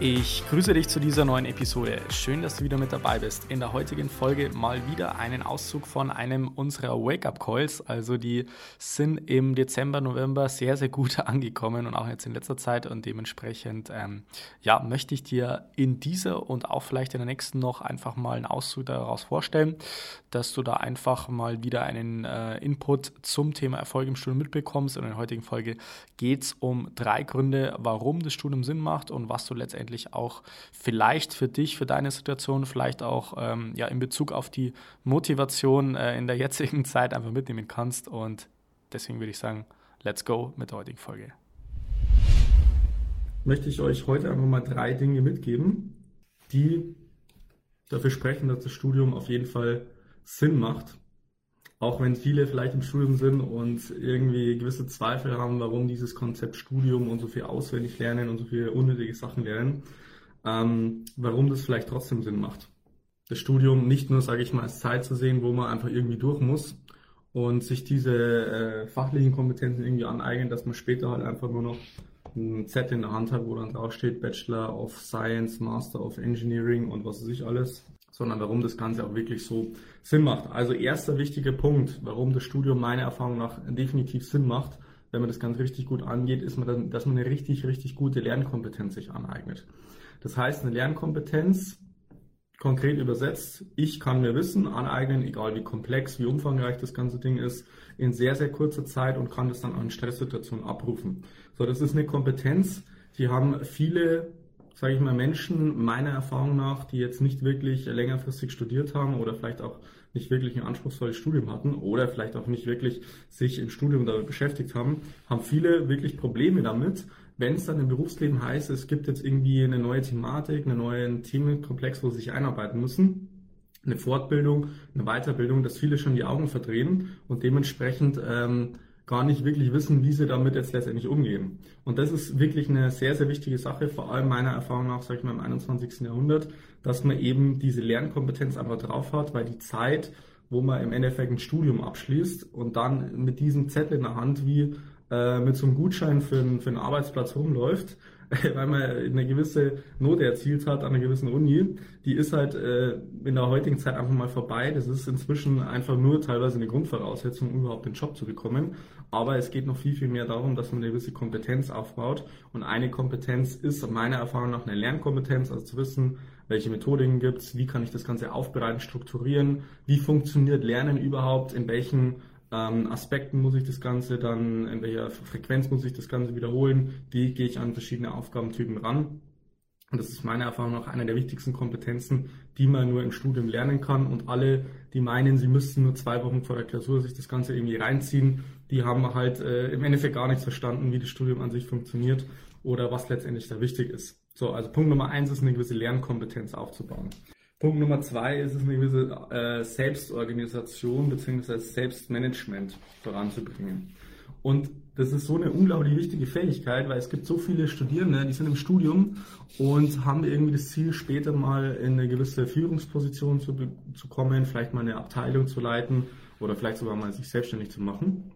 Ich grüße dich zu dieser neuen Episode. Schön, dass du wieder mit dabei bist. In der heutigen Folge mal wieder einen Auszug von einem unserer Wake-up-Calls. Also die sind im Dezember, November sehr, sehr gut angekommen und auch jetzt in letzter Zeit. Und dementsprechend, ähm, ja, möchte ich dir in dieser und auch vielleicht in der nächsten noch einfach mal einen Auszug daraus vorstellen, dass du da einfach mal wieder einen äh, Input zum Thema Erfolg im Studium mitbekommst. Und in der heutigen Folge geht es um drei Gründe, warum das Studium Sinn macht und was du letztendlich letztendlich auch vielleicht für dich, für deine Situation, vielleicht auch ähm, ja, in Bezug auf die Motivation äh, in der jetzigen Zeit einfach mitnehmen kannst. Und deswegen würde ich sagen, let's go mit der heutigen Folge. Möchte ich euch heute einfach mal drei Dinge mitgeben, die dafür sprechen, dass das Studium auf jeden Fall Sinn macht. Auch wenn viele vielleicht im Studium sind und irgendwie gewisse Zweifel haben, warum dieses Konzept Studium und so viel auswendig lernen und so viele unnötige Sachen lernen, ähm, warum das vielleicht trotzdem Sinn macht. Das Studium nicht nur, sage ich mal, als Zeit zu sehen, wo man einfach irgendwie durch muss und sich diese äh, fachlichen Kompetenzen irgendwie aneignen, dass man später halt einfach nur noch ein Set in der Hand hat, wo dann draufsteht Bachelor of Science, Master of Engineering und was weiß ich alles sondern warum das Ganze auch wirklich so Sinn macht. Also erster wichtiger Punkt, warum das Studium meiner Erfahrung nach definitiv Sinn macht, wenn man das ganz richtig gut angeht, ist, man dann, dass man eine richtig, richtig gute Lernkompetenz sich aneignet. Das heißt, eine Lernkompetenz, konkret übersetzt, ich kann mir Wissen aneignen, egal wie komplex, wie umfangreich das ganze Ding ist, in sehr, sehr kurzer Zeit und kann das dann an Stresssituationen abrufen. So, das ist eine Kompetenz, die haben viele sage ich mal, Menschen meiner Erfahrung nach, die jetzt nicht wirklich längerfristig studiert haben oder vielleicht auch nicht wirklich ein anspruchsvolles Studium hatten oder vielleicht auch nicht wirklich sich im Studium damit beschäftigt haben, haben viele wirklich Probleme damit, wenn es dann im Berufsleben heißt, es gibt jetzt irgendwie eine neue Thematik, einen neuen Themenkomplex, wo sie sich einarbeiten müssen, eine Fortbildung, eine Weiterbildung, dass viele schon die Augen verdrehen und dementsprechend ähm, gar nicht wirklich wissen, wie sie damit jetzt letztendlich umgehen. Und das ist wirklich eine sehr, sehr wichtige Sache, vor allem meiner Erfahrung nach, sag ich mal, im 21. Jahrhundert, dass man eben diese Lernkompetenz einfach drauf hat, weil die Zeit, wo man im Endeffekt ein Studium abschließt und dann mit diesem Zettel in der Hand wie äh, mit so einem Gutschein für, einen, für einen Arbeitsplatz rumläuft, weil man eine gewisse Note erzielt hat an einer gewissen Uni, die ist halt äh, in der heutigen Zeit einfach mal vorbei. Das ist inzwischen einfach nur teilweise eine Grundvoraussetzung, um überhaupt den Job zu bekommen. Aber es geht noch viel, viel mehr darum, dass man eine gewisse Kompetenz aufbaut. Und eine Kompetenz ist meiner Erfahrung nach eine Lernkompetenz, also zu wissen, welche Methodiken gibt's, wie kann ich das Ganze aufbereiten, strukturieren, wie funktioniert Lernen überhaupt, in welchen ähm, Aspekten muss ich das Ganze dann, in welcher Frequenz muss ich das Ganze wiederholen, wie gehe ich an verschiedene Aufgabentypen ran. Und das ist meiner Erfahrung nach eine der wichtigsten Kompetenzen, die man nur im Studium lernen kann. Und alle, die meinen, sie müssten nur zwei Wochen vor der Klausur sich das Ganze irgendwie reinziehen, die haben halt äh, im Endeffekt gar nicht verstanden, wie das Studium an sich funktioniert oder was letztendlich da wichtig ist. So, also Punkt Nummer eins ist eine gewisse Lernkompetenz aufzubauen. Punkt Nummer zwei ist es eine gewisse äh, Selbstorganisation bzw. Selbstmanagement voranzubringen. Und das ist so eine unglaublich wichtige Fähigkeit, weil es gibt so viele Studierende, die sind im Studium und haben irgendwie das Ziel, später mal in eine gewisse Führungsposition zu, zu kommen, vielleicht mal eine Abteilung zu leiten oder vielleicht sogar mal sich selbstständig zu machen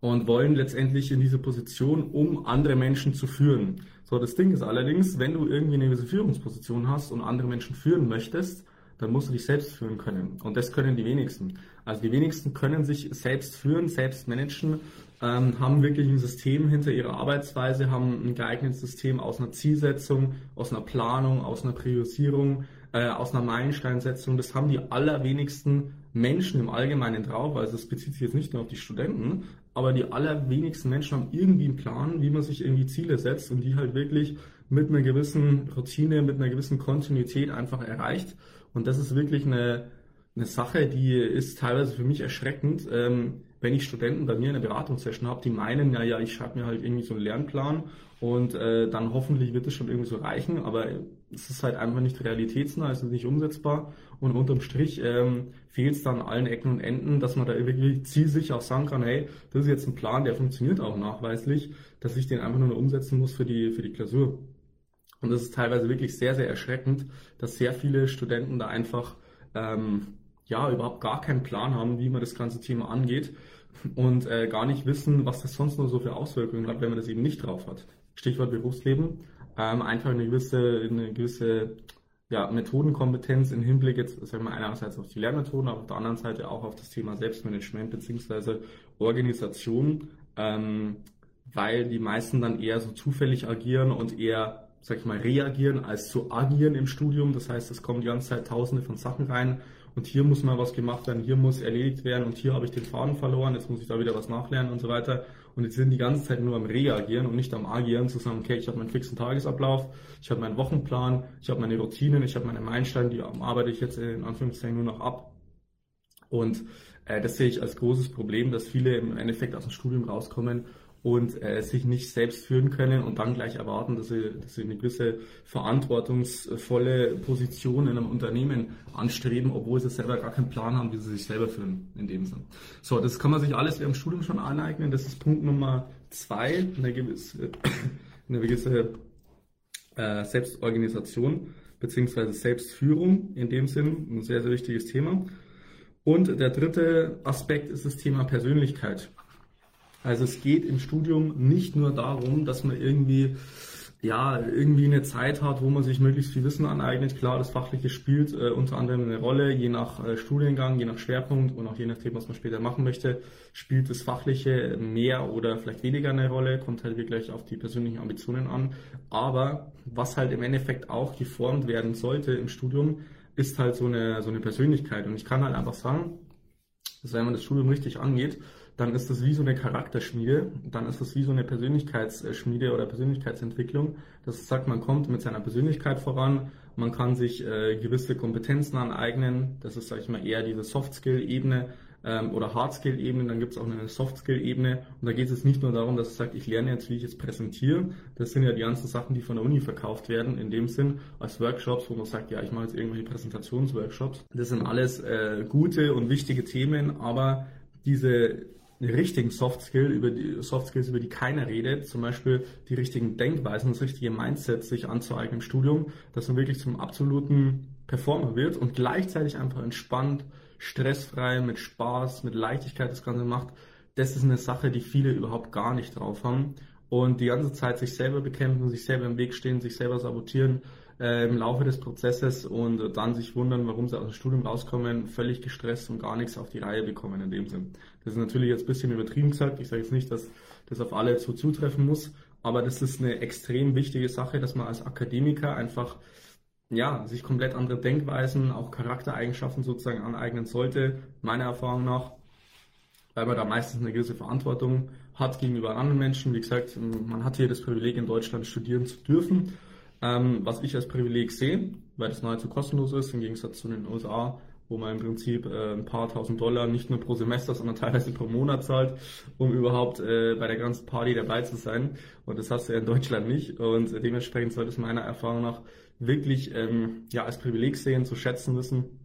und wollen letztendlich in diese Position, um andere Menschen zu führen. So, das Ding ist allerdings, wenn du irgendwie eine gewisse Führungsposition hast und andere Menschen führen möchtest, dann musst du dich selbst führen können. Und das können die wenigsten. Also die wenigsten können sich selbst führen, selbst managen, ähm, haben wirklich ein System hinter ihrer Arbeitsweise, haben ein geeignetes System aus einer Zielsetzung, aus einer Planung, aus einer Priorisierung, äh, aus einer Meilensteinsetzung. Das haben die allerwenigsten Menschen im Allgemeinen drauf. Also es bezieht sich jetzt nicht nur auf die Studenten, aber die allerwenigsten Menschen haben irgendwie einen Plan, wie man sich irgendwie Ziele setzt und die halt wirklich mit einer gewissen Routine, mit einer gewissen Kontinuität einfach erreicht. Und das ist wirklich eine, eine Sache, die ist teilweise für mich erschreckend. Ähm, wenn ich Studenten bei mir in der Beratungssession habe, die meinen, ja, ja, ich schreibe mir halt irgendwie so einen Lernplan und äh, dann hoffentlich wird es schon irgendwie so reichen, aber es ist halt einfach nicht realitätsnah, es ist nicht umsetzbar und unterm Strich ähm, fehlt es dann an allen Ecken und Enden, dass man da wirklich zielsicher auch sagen kann, hey, das ist jetzt ein Plan, der funktioniert auch nachweislich, dass ich den einfach nur umsetzen muss für die, für die Klausur. Und das ist teilweise wirklich sehr, sehr erschreckend, dass sehr viele Studenten da einfach ähm, ja überhaupt gar keinen Plan haben, wie man das ganze Thema angeht und äh, gar nicht wissen, was das sonst noch so für Auswirkungen hat, wenn man das eben nicht drauf hat. Stichwort Berufsleben, ähm, einfach eine gewisse, eine gewisse ja, Methodenkompetenz im Hinblick jetzt, sagen wir einerseits auf die Lernmethoden, aber auf der anderen Seite auch auf das Thema Selbstmanagement beziehungsweise Organisation, ähm, weil die meisten dann eher so zufällig agieren und eher sag ich mal, reagieren als zu agieren im Studium. Das heißt, es kommen die ganze Zeit tausende von Sachen rein und hier muss mal was gemacht werden, hier muss erledigt werden und hier habe ich den Faden verloren, jetzt muss ich da wieder was nachlernen und so weiter. Und jetzt sind die ganze Zeit nur am Reagieren und nicht am Agieren, zu sagen, okay, ich habe meinen fixen Tagesablauf, ich habe meinen Wochenplan, ich habe meine Routinen, ich habe meine Meilensteine, die arbeite ich jetzt in Anführungszeichen nur noch ab. Und äh, das sehe ich als großes Problem, dass viele im Endeffekt aus dem Studium rauskommen und äh, sich nicht selbst führen können und dann gleich erwarten, dass sie, dass sie eine gewisse verantwortungsvolle Position in einem Unternehmen anstreben, obwohl sie selber gar keinen Plan haben, wie sie sich selber führen in dem Sinn. So, das kann man sich alles während dem Studium schon aneignen. Das ist Punkt Nummer zwei, eine gewisse, eine gewisse äh, Selbstorganisation beziehungsweise Selbstführung in dem Sinn, ein sehr, sehr wichtiges Thema. Und der dritte Aspekt ist das Thema Persönlichkeit. Also es geht im Studium nicht nur darum, dass man irgendwie ja, irgendwie eine Zeit hat, wo man sich möglichst viel Wissen aneignet. Klar, das Fachliche spielt äh, unter anderem eine Rolle, je nach äh, Studiengang, je nach Schwerpunkt und auch je nachdem, was man später machen möchte, spielt das Fachliche mehr oder vielleicht weniger eine Rolle, kommt halt wirklich auf die persönlichen Ambitionen an. Aber was halt im Endeffekt auch geformt werden sollte im Studium, ist halt so eine, so eine Persönlichkeit. Und ich kann halt einfach sagen, dass wenn man das Studium richtig angeht, dann ist das wie so eine Charakterschmiede, dann ist das wie so eine Persönlichkeitsschmiede oder Persönlichkeitsentwicklung. Das sagt, man kommt mit seiner Persönlichkeit voran, man kann sich äh, gewisse Kompetenzen aneignen, das ist, sage ich mal, eher diese Soft-Skill-Ebene ähm, oder Hard-Skill-Ebene, dann gibt es auch eine Soft-Skill-Ebene und da geht es nicht nur darum, dass es sagt, ich lerne jetzt, wie ich jetzt präsentiere, das sind ja die ganzen Sachen, die von der Uni verkauft werden, in dem Sinn, als Workshops, wo man sagt, ja, ich mache jetzt irgendwelche Präsentationsworkshops. Das sind alles äh, gute und wichtige Themen, aber diese richtigen Soft Skill, über die Soft Skills, über die keiner redet, zum Beispiel die richtigen Denkweisen, das richtige Mindset sich anzueignen im Studium, dass man wirklich zum absoluten Performer wird und gleichzeitig einfach entspannt, stressfrei, mit Spaß, mit Leichtigkeit das Ganze macht. Das ist eine Sache, die viele überhaupt gar nicht drauf haben und die ganze Zeit sich selber bekämpfen, sich selber im Weg stehen, sich selber sabotieren äh, im Laufe des Prozesses und dann sich wundern, warum sie aus dem Studium rauskommen, völlig gestresst und gar nichts auf die Reihe bekommen in dem Sinn. Das ist natürlich jetzt ein bisschen übertrieben gesagt. Ich sage jetzt nicht, dass das auf alle so zutreffen muss, aber das ist eine extrem wichtige Sache, dass man als Akademiker einfach ja, sich komplett andere Denkweisen, auch Charaktereigenschaften sozusagen aneignen sollte, meiner Erfahrung nach, weil man da meistens eine gewisse Verantwortung hat gegenüber anderen Menschen. Wie gesagt, man hat hier das Privileg, in Deutschland studieren zu dürfen ähm, was ich als Privileg sehe, weil das nahezu kostenlos ist, im Gegensatz zu den USA, wo man im Prinzip äh, ein paar tausend Dollar nicht nur pro Semester, sondern teilweise pro Monat zahlt, um überhaupt äh, bei der ganzen Party dabei zu sein. Und das hast du ja in Deutschland nicht. Und dementsprechend sollte es meiner Erfahrung nach wirklich ähm, ja, als Privileg sehen, zu schätzen wissen,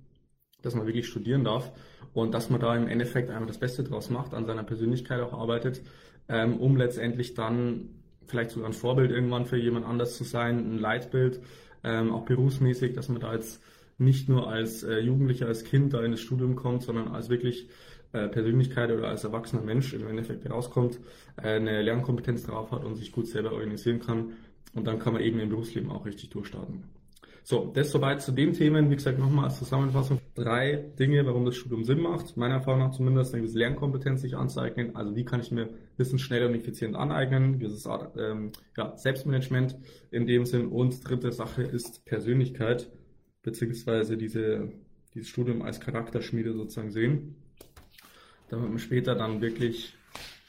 dass man wirklich studieren darf und dass man da im Endeffekt einfach das Beste draus macht, an seiner Persönlichkeit auch arbeitet, ähm, um letztendlich dann vielleicht sogar ein Vorbild irgendwann für jemand anders zu sein, ein Leitbild, ähm, auch berufsmäßig, dass man da jetzt nicht nur als äh, Jugendlicher, als Kind da in das Studium kommt, sondern als wirklich äh, Persönlichkeit oder als erwachsener Mensch im Endeffekt rauskommt, äh, eine Lernkompetenz drauf hat und sich gut selber organisieren kann. Und dann kann man eben im Berufsleben auch richtig durchstarten. So, das soweit zu den Themen. Wie gesagt, nochmal als Zusammenfassung drei Dinge, warum das Studium Sinn macht. Meiner Erfahrung nach zumindest eine gewisse Lernkompetenz sich anzueignen. Also wie kann ich mir Wissen schnell und effizient aneignen? Dieses ähm, ja, Selbstmanagement in dem Sinn. Und dritte Sache ist Persönlichkeit, beziehungsweise diese, dieses Studium als Charakterschmiede sozusagen sehen. Damit man später dann wirklich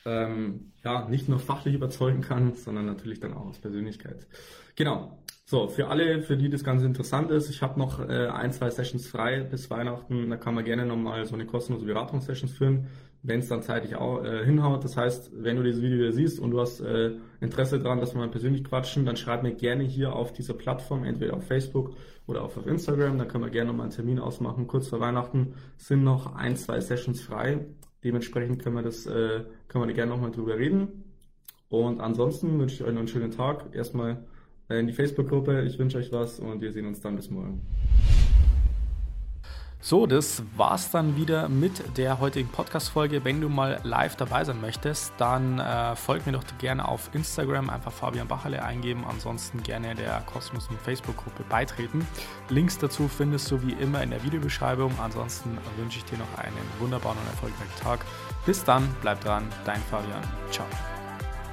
ähm, ja, nicht nur fachlich überzeugen kann, sondern natürlich dann auch als Persönlichkeit. Genau. So, für alle, für die das Ganze interessant ist, ich habe noch äh, ein, zwei Sessions frei bis Weihnachten. Da kann man gerne nochmal so eine kostenlose Beratungssession führen, wenn es dann zeitlich auch äh, hinhaut. Das heißt, wenn du dieses Video siehst und du hast äh, Interesse daran, dass wir mal persönlich quatschen, dann schreib mir gerne hier auf dieser Plattform, entweder auf Facebook oder auch auf Instagram. Da können wir gerne nochmal einen Termin ausmachen. Kurz vor Weihnachten sind noch ein, zwei Sessions frei. Dementsprechend können wir das, äh, können wir gerne nochmal drüber reden. Und ansonsten wünsche ich euch noch einen schönen Tag. Erstmal in die Facebook-Gruppe. Ich wünsche euch was und wir sehen uns dann bis morgen. So, das war's dann wieder mit der heutigen Podcast-Folge. Wenn du mal live dabei sein möchtest, dann äh, folg mir doch gerne auf Instagram, einfach Fabian Bacherle eingeben. Ansonsten gerne der kostenlosen Facebook-Gruppe beitreten. Links dazu findest du wie immer in der Videobeschreibung. Ansonsten wünsche ich dir noch einen wunderbaren und erfolgreichen Tag. Bis dann, bleib dran, dein Fabian. Ciao.